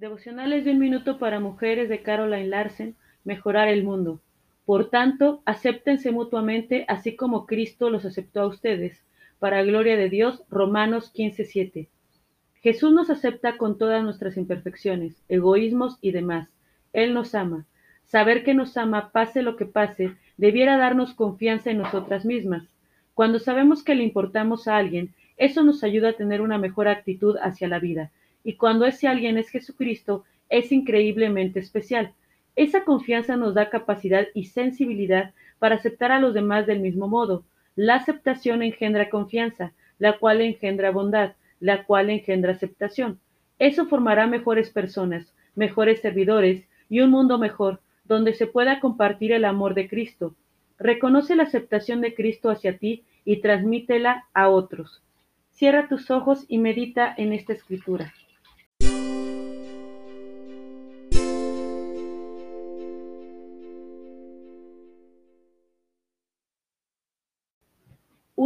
Devocionales de un minuto para mujeres de Caroline Larsen, Mejorar el mundo. Por tanto, acéptense mutuamente, así como Cristo los aceptó a ustedes, para gloria de Dios. Romanos 15:7. Jesús nos acepta con todas nuestras imperfecciones, egoísmos y demás. Él nos ama. Saber que nos ama, pase lo que pase, debiera darnos confianza en nosotras mismas. Cuando sabemos que le importamos a alguien, eso nos ayuda a tener una mejor actitud hacia la vida. Y cuando ese alguien es Jesucristo, es increíblemente especial. Esa confianza nos da capacidad y sensibilidad para aceptar a los demás del mismo modo. La aceptación engendra confianza, la cual engendra bondad, la cual engendra aceptación. Eso formará mejores personas, mejores servidores y un mundo mejor, donde se pueda compartir el amor de Cristo. Reconoce la aceptación de Cristo hacia ti y transmítela a otros. Cierra tus ojos y medita en esta escritura.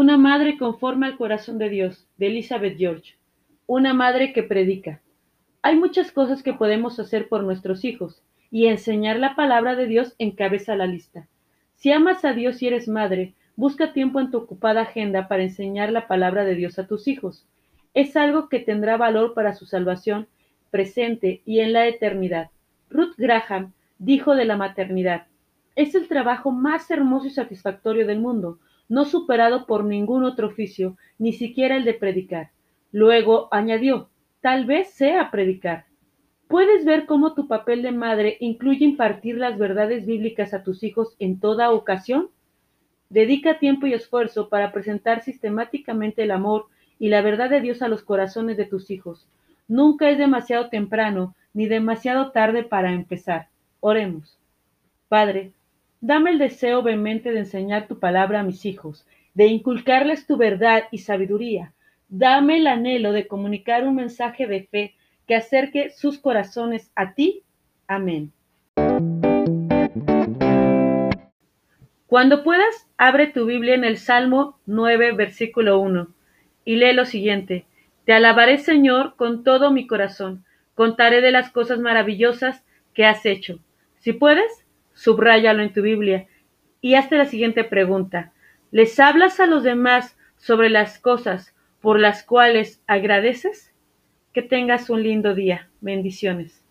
Una madre conforme al corazón de Dios, de Elizabeth George. Una madre que predica. Hay muchas cosas que podemos hacer por nuestros hijos, y enseñar la palabra de Dios encabeza la lista. Si amas a Dios y eres madre, busca tiempo en tu ocupada agenda para enseñar la palabra de Dios a tus hijos. Es algo que tendrá valor para su salvación presente y en la eternidad. Ruth Graham dijo de la maternidad, es el trabajo más hermoso y satisfactorio del mundo, no superado por ningún otro oficio, ni siquiera el de predicar. Luego añadió, tal vez sea predicar. ¿Puedes ver cómo tu papel de madre incluye impartir las verdades bíblicas a tus hijos en toda ocasión? Dedica tiempo y esfuerzo para presentar sistemáticamente el amor y la verdad de Dios a los corazones de tus hijos. Nunca es demasiado temprano ni demasiado tarde para empezar. Oremos. Padre, Dame el deseo vehemente de enseñar tu palabra a mis hijos, de inculcarles tu verdad y sabiduría. Dame el anhelo de comunicar un mensaje de fe que acerque sus corazones a ti. Amén. Cuando puedas, abre tu Biblia en el Salmo 9, versículo 1, y lee lo siguiente. Te alabaré, Señor, con todo mi corazón. Contaré de las cosas maravillosas que has hecho. Si puedes, subráyalo en tu Biblia y hazte la siguiente pregunta. ¿Les hablas a los demás sobre las cosas por las cuales agradeces? Que tengas un lindo día. Bendiciones.